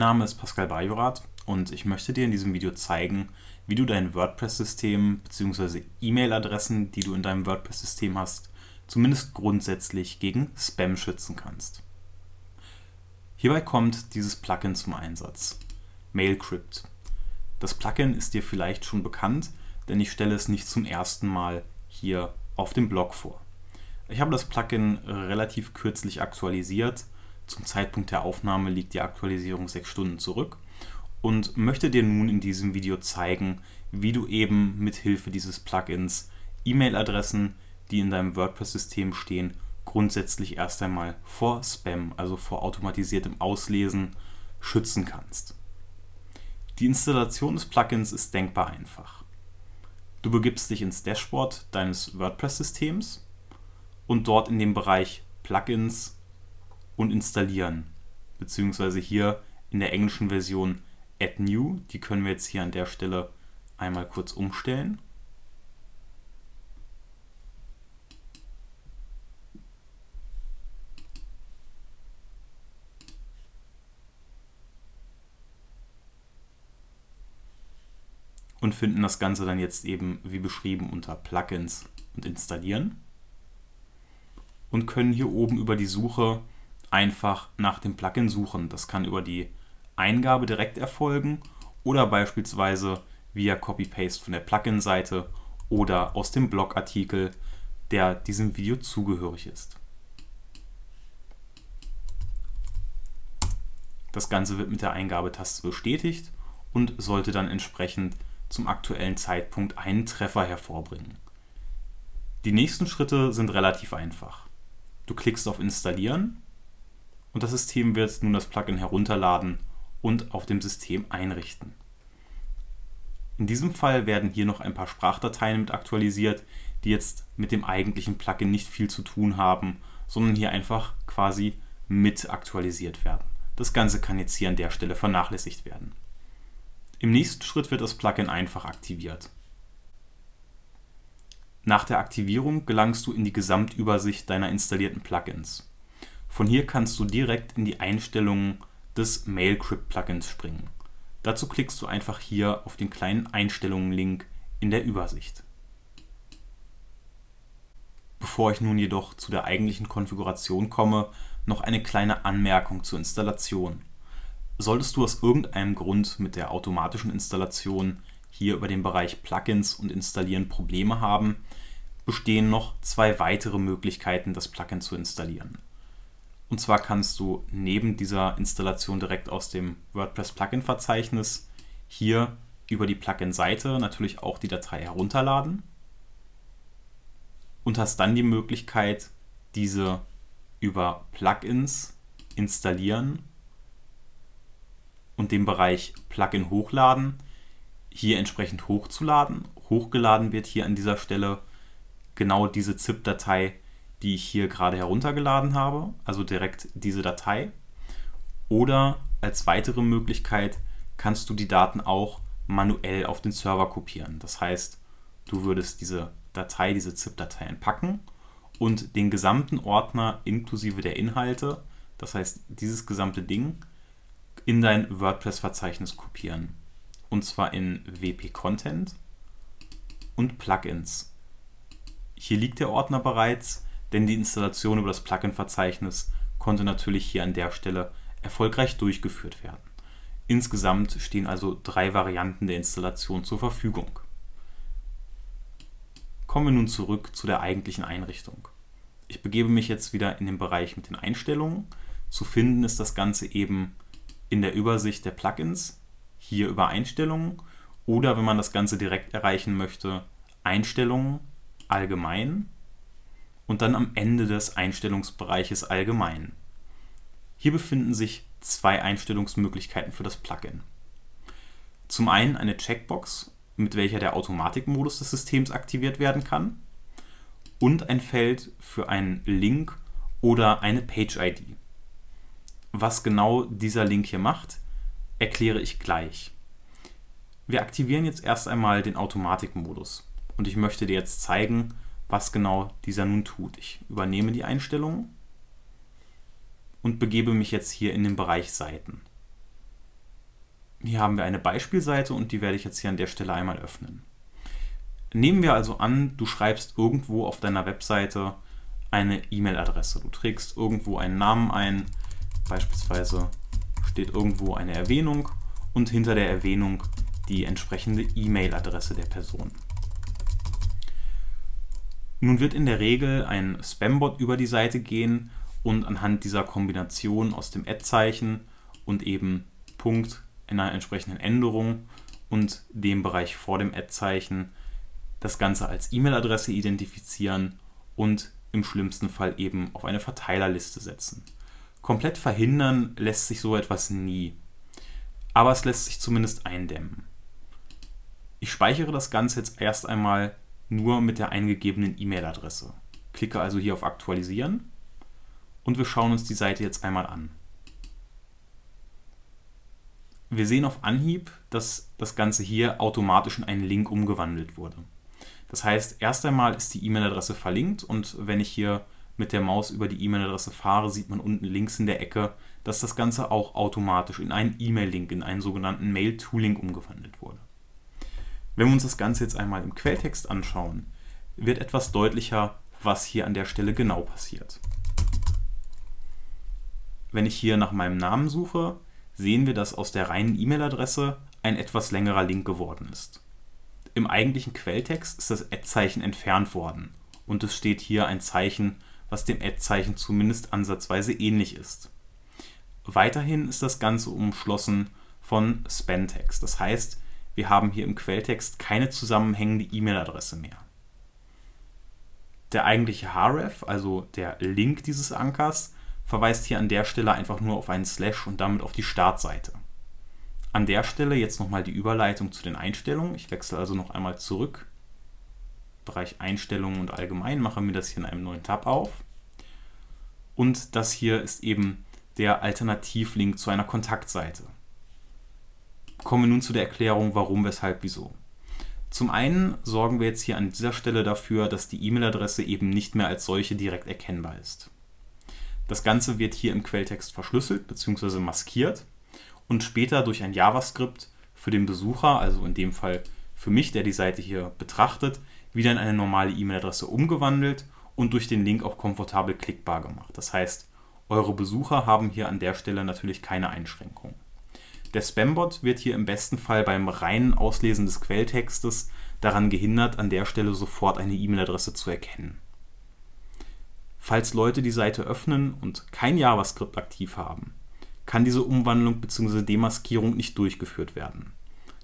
Name ist Pascal Bajorath und ich möchte dir in diesem Video zeigen, wie du dein WordPress-System bzw. E-Mail-Adressen, die du in deinem WordPress-System hast, zumindest grundsätzlich gegen Spam schützen kannst. Hierbei kommt dieses Plugin zum Einsatz, Mailcrypt. Das Plugin ist dir vielleicht schon bekannt, denn ich stelle es nicht zum ersten Mal hier auf dem Blog vor. Ich habe das Plugin relativ kürzlich aktualisiert. Zum Zeitpunkt der Aufnahme liegt die Aktualisierung sechs Stunden zurück und möchte dir nun in diesem Video zeigen, wie du eben mit Hilfe dieses Plugins E-Mail-Adressen, die in deinem WordPress-System stehen, grundsätzlich erst einmal vor Spam, also vor automatisiertem Auslesen, schützen kannst. Die Installation des Plugins ist denkbar einfach. Du begibst dich ins Dashboard deines WordPress-Systems und dort in dem Bereich Plugins und installieren, beziehungsweise hier in der englischen Version Add New, die können wir jetzt hier an der Stelle einmal kurz umstellen. und finden das Ganze dann jetzt eben wie beschrieben unter Plugins und installieren. Und können hier oben über die Suche einfach nach dem Plugin suchen. Das kann über die Eingabe direkt erfolgen oder beispielsweise via Copy-Paste von der Plugin-Seite oder aus dem Blogartikel, der diesem Video zugehörig ist. Das Ganze wird mit der Eingabetaste bestätigt und sollte dann entsprechend zum aktuellen Zeitpunkt einen Treffer hervorbringen. Die nächsten Schritte sind relativ einfach. Du klickst auf Installieren und das System wird nun das Plugin herunterladen und auf dem System einrichten. In diesem Fall werden hier noch ein paar Sprachdateien mit aktualisiert, die jetzt mit dem eigentlichen Plugin nicht viel zu tun haben, sondern hier einfach quasi mit aktualisiert werden. Das Ganze kann jetzt hier an der Stelle vernachlässigt werden. Im nächsten Schritt wird das Plugin einfach aktiviert. Nach der Aktivierung gelangst du in die Gesamtübersicht deiner installierten Plugins. Von hier kannst du direkt in die Einstellungen des Mailcrypt-Plugins springen. Dazu klickst du einfach hier auf den kleinen Einstellungen-Link in der Übersicht. Bevor ich nun jedoch zu der eigentlichen Konfiguration komme, noch eine kleine Anmerkung zur Installation. Solltest du aus irgendeinem Grund mit der automatischen Installation hier über den Bereich Plugins und Installieren Probleme haben, bestehen noch zwei weitere Möglichkeiten, das Plugin zu installieren. Und zwar kannst du neben dieser Installation direkt aus dem WordPress Plugin Verzeichnis hier über die Plugin-Seite natürlich auch die Datei herunterladen und hast dann die Möglichkeit, diese über Plugins installieren und den Bereich Plugin hochladen hier entsprechend hochzuladen. Hochgeladen wird hier an dieser Stelle genau diese ZIP-Datei, die ich hier gerade heruntergeladen habe, also direkt diese Datei. Oder als weitere Möglichkeit kannst du die Daten auch manuell auf den Server kopieren. Das heißt, du würdest diese Datei, diese ZIP-Datei entpacken und den gesamten Ordner inklusive der Inhalte, das heißt dieses gesamte Ding, in dein WordPress-Verzeichnis kopieren. Und zwar in WP Content und Plugins. Hier liegt der Ordner bereits, denn die Installation über das Plugin-Verzeichnis konnte natürlich hier an der Stelle erfolgreich durchgeführt werden. Insgesamt stehen also drei Varianten der Installation zur Verfügung. Kommen wir nun zurück zu der eigentlichen Einrichtung. Ich begebe mich jetzt wieder in den Bereich mit den Einstellungen. Zu finden ist das Ganze eben in der Übersicht der Plugins, hier über Einstellungen oder wenn man das Ganze direkt erreichen möchte, Einstellungen allgemein und dann am Ende des Einstellungsbereiches allgemein. Hier befinden sich zwei Einstellungsmöglichkeiten für das Plugin. Zum einen eine Checkbox, mit welcher der Automatikmodus des Systems aktiviert werden kann und ein Feld für einen Link oder eine Page-ID. Was genau dieser Link hier macht, erkläre ich gleich. Wir aktivieren jetzt erst einmal den Automatikmodus und ich möchte dir jetzt zeigen, was genau dieser nun tut. Ich übernehme die Einstellungen und begebe mich jetzt hier in den Bereich Seiten. Hier haben wir eine Beispielseite und die werde ich jetzt hier an der Stelle einmal öffnen. Nehmen wir also an, du schreibst irgendwo auf deiner Webseite eine E-Mail-Adresse. Du trägst irgendwo einen Namen ein, beispielsweise steht irgendwo eine Erwähnung und hinter der Erwähnung die entsprechende E-Mail-Adresse der Person. Nun wird in der Regel ein Spambot über die Seite gehen und anhand dieser Kombination aus dem Ad-Zeichen und eben Punkt einer entsprechenden Änderung und dem Bereich vor dem Ad-Zeichen das Ganze als E-Mail-Adresse identifizieren und im schlimmsten Fall eben auf eine Verteilerliste setzen. Komplett verhindern lässt sich so etwas nie, aber es lässt sich zumindest eindämmen. Ich speichere das Ganze jetzt erst einmal nur mit der eingegebenen E-Mail-Adresse. Klicke also hier auf Aktualisieren und wir schauen uns die Seite jetzt einmal an. Wir sehen auf Anhieb, dass das Ganze hier automatisch in einen Link umgewandelt wurde. Das heißt, erst einmal ist die E-Mail-Adresse verlinkt und wenn ich hier mit der Maus über die E-Mail-Adresse fahre, sieht man unten links in der Ecke, dass das Ganze auch automatisch in einen E-Mail-Link, in einen sogenannten Mail-to-Link umgewandelt wurde. Wenn wir uns das Ganze jetzt einmal im Quelltext anschauen, wird etwas deutlicher, was hier an der Stelle genau passiert. Wenn ich hier nach meinem Namen suche, sehen wir, dass aus der reinen E-Mail-Adresse ein etwas längerer Link geworden ist. Im eigentlichen Quelltext ist das Ad-Zeichen entfernt worden und es steht hier ein Zeichen, was dem Ad-Zeichen zumindest ansatzweise ähnlich ist. Weiterhin ist das Ganze umschlossen von Spantext. Das heißt, wir haben hier im Quelltext keine zusammenhängende E-Mail-Adresse mehr. Der eigentliche href, also der Link dieses Ankers, verweist hier an der Stelle einfach nur auf einen Slash und damit auf die Startseite. An der Stelle jetzt nochmal die Überleitung zu den Einstellungen. Ich wechsle also noch einmal zurück. Bereich Einstellungen und allgemein mache mir das hier in einem neuen Tab auf. Und das hier ist eben der Alternativlink zu einer Kontaktseite. Kommen wir nun zu der Erklärung, warum, weshalb, wieso. Zum einen sorgen wir jetzt hier an dieser Stelle dafür, dass die E-Mail-Adresse eben nicht mehr als solche direkt erkennbar ist. Das Ganze wird hier im Quelltext verschlüsselt bzw. maskiert und später durch ein JavaScript für den Besucher, also in dem Fall für mich, der die Seite hier betrachtet, wieder in eine normale E-Mail-Adresse umgewandelt und durch den Link auch komfortabel klickbar gemacht. Das heißt, eure Besucher haben hier an der Stelle natürlich keine Einschränkungen. Der Spambot wird hier im besten Fall beim reinen Auslesen des Quelltextes daran gehindert, an der Stelle sofort eine E-Mail-Adresse zu erkennen. Falls Leute die Seite öffnen und kein JavaScript aktiv haben, kann diese Umwandlung bzw. Demaskierung nicht durchgeführt werden.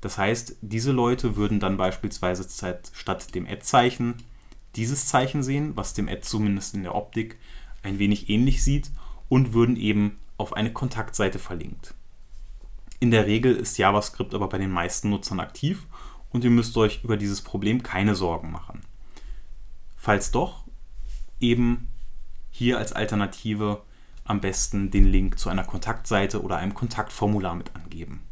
Das heißt, diese Leute würden dann beispielsweise statt dem Ad-Zeichen dieses Zeichen sehen, was dem Ad zumindest in der Optik ein wenig ähnlich sieht und würden eben auf eine Kontaktseite verlinkt. In der Regel ist JavaScript aber bei den meisten Nutzern aktiv und ihr müsst euch über dieses Problem keine Sorgen machen. Falls doch, eben hier als Alternative am besten den Link zu einer Kontaktseite oder einem Kontaktformular mit angeben.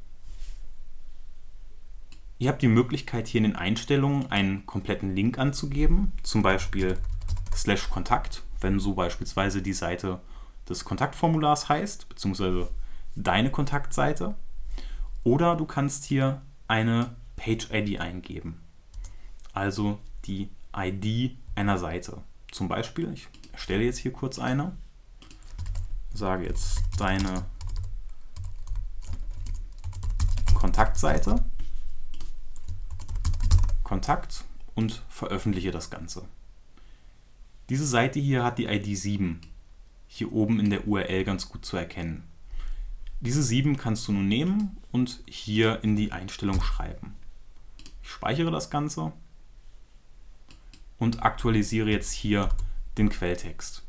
Ihr habt die Möglichkeit hier in den Einstellungen einen kompletten Link anzugeben, zum Beispiel slash Kontakt, wenn so beispielsweise die Seite des Kontaktformulars heißt, beziehungsweise deine Kontaktseite. Oder du kannst hier eine Page-ID eingeben, also die ID einer Seite. Zum Beispiel, ich erstelle jetzt hier kurz eine, sage jetzt deine Kontaktseite, Kontakt und veröffentliche das Ganze. Diese Seite hier hat die ID 7, hier oben in der URL ganz gut zu erkennen. Diese 7 kannst du nun nehmen und hier in die Einstellung schreiben. Ich speichere das Ganze und aktualisiere jetzt hier den Quelltext.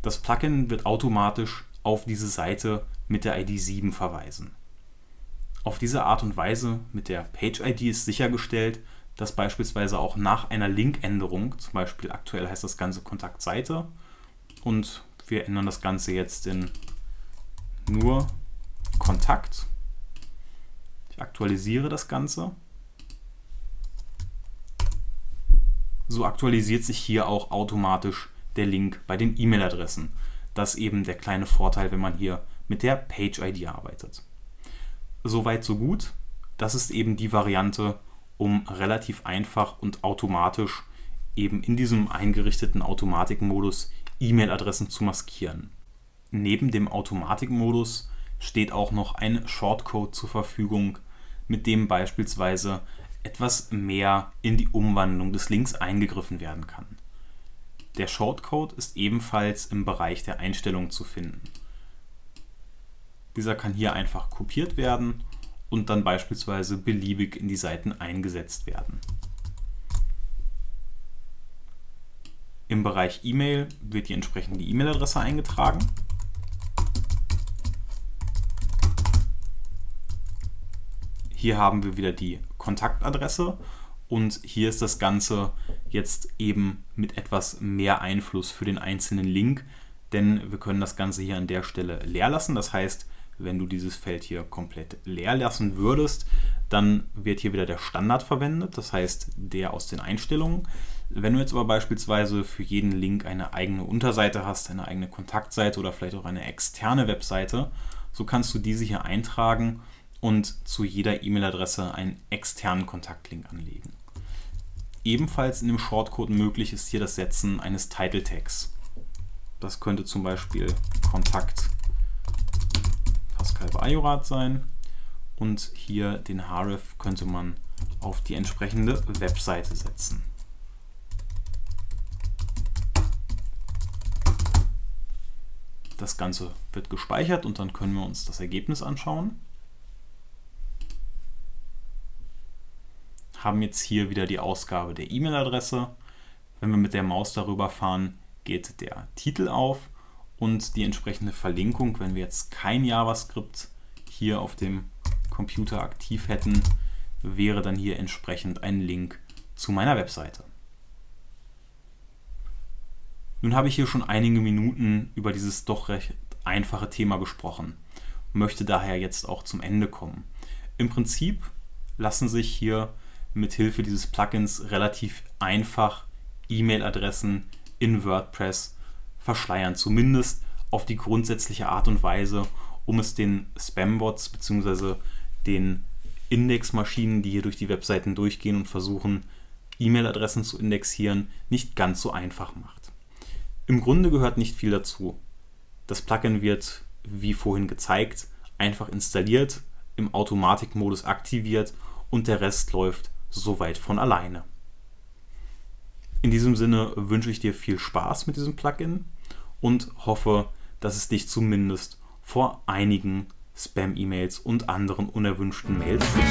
Das Plugin wird automatisch auf diese Seite mit der ID 7 verweisen. Auf diese Art und Weise mit der Page-ID ist sichergestellt, dass beispielsweise auch nach einer Linkänderung, zum Beispiel aktuell heißt das Ganze Kontaktseite und wir ändern das Ganze jetzt in nur Kontakt. Ich aktualisiere das Ganze so aktualisiert sich hier auch automatisch der Link bei den E-Mail-Adressen. Das ist eben der kleine Vorteil, wenn man hier mit der Page-ID arbeitet. Soweit so gut. Das ist eben die Variante, um relativ einfach und automatisch eben in diesem eingerichteten Automatikmodus E-Mail-Adressen zu maskieren. Neben dem Automatikmodus steht auch noch ein Shortcode zur Verfügung, mit dem beispielsweise etwas mehr in die Umwandlung des Links eingegriffen werden kann. Der Shortcode ist ebenfalls im Bereich der Einstellungen zu finden. Dieser kann hier einfach kopiert werden und dann beispielsweise beliebig in die Seiten eingesetzt werden. Im Bereich E-Mail wird die entsprechende E-Mail-Adresse eingetragen. Hier haben wir wieder die Kontaktadresse und hier ist das Ganze jetzt eben mit etwas mehr Einfluss für den einzelnen Link, denn wir können das Ganze hier an der Stelle leer lassen. Das heißt, wenn du dieses Feld hier komplett leer lassen würdest, dann wird hier wieder der Standard verwendet, das heißt der aus den Einstellungen. Wenn du jetzt aber beispielsweise für jeden Link eine eigene Unterseite hast, eine eigene Kontaktseite oder vielleicht auch eine externe Webseite, so kannst du diese hier eintragen und zu jeder E-Mail-Adresse einen externen Kontaktlink anlegen. Ebenfalls in dem Shortcode möglich ist hier das Setzen eines Title Tags. Das könnte zum Beispiel Kontakt Pascal Bajorat sein und hier den href könnte man auf die entsprechende Webseite setzen. Das Ganze wird gespeichert und dann können wir uns das Ergebnis anschauen. Haben jetzt hier wieder die Ausgabe der E-Mail-Adresse. Wenn wir mit der Maus darüber fahren, geht der Titel auf und die entsprechende Verlinkung, wenn wir jetzt kein JavaScript hier auf dem Computer aktiv hätten, wäre dann hier entsprechend ein Link zu meiner Webseite. Nun habe ich hier schon einige Minuten über dieses doch recht einfache Thema gesprochen, möchte daher jetzt auch zum Ende kommen. Im Prinzip lassen sich hier mit Hilfe dieses Plugins relativ einfach E-Mail-Adressen in WordPress verschleiern, zumindest auf die grundsätzliche Art und Weise, um es den Spam-Bots bzw. den Indexmaschinen, die hier durch die Webseiten durchgehen und versuchen, E-Mail-Adressen zu indexieren, nicht ganz so einfach macht. Im Grunde gehört nicht viel dazu. Das Plugin wird, wie vorhin gezeigt, einfach installiert, im Automatikmodus aktiviert und der Rest läuft soweit von alleine. In diesem Sinne wünsche ich dir viel Spaß mit diesem Plugin und hoffe, dass es dich zumindest vor einigen Spam-E-Mails und anderen unerwünschten Mails schützt.